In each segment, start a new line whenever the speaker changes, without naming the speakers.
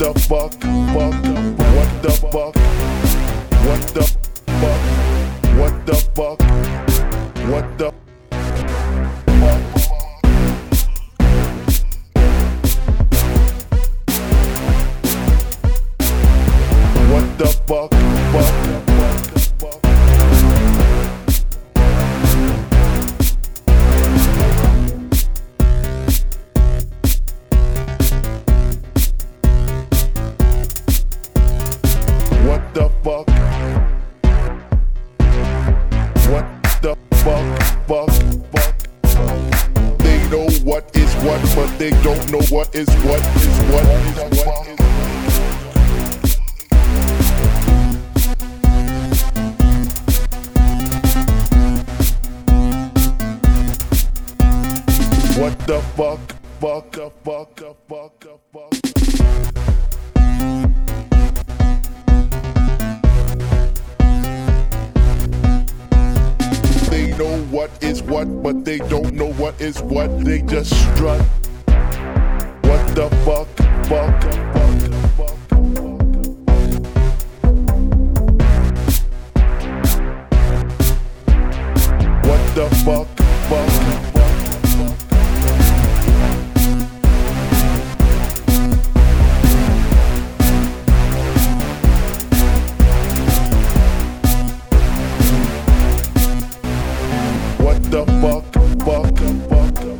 What the fuck? Fuck. What the fuck? What the fuck? What the fuck? What the What but they don't know what is what is what is what is What the fuck? Fuck, fuck, fuck, fuck, fuck. They know what is what, but they don't know what is what. They just strut. What the fuck? Fuck. What the fuck? Fuck. What the fuck? Fuck, fuck, fuck.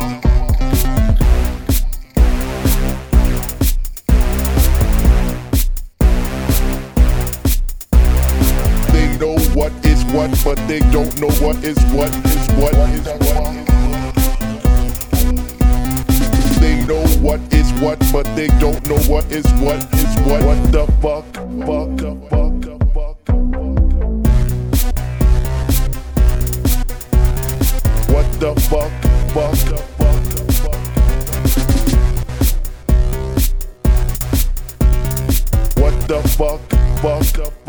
What but they don't know what is what is what is what. They know what is what, but they don't know what is what is what. What the fuck? Fuck, fuck, fuck, fuck. What the fuck? Fuck, fuck, fuck. What the fuck? Fuck,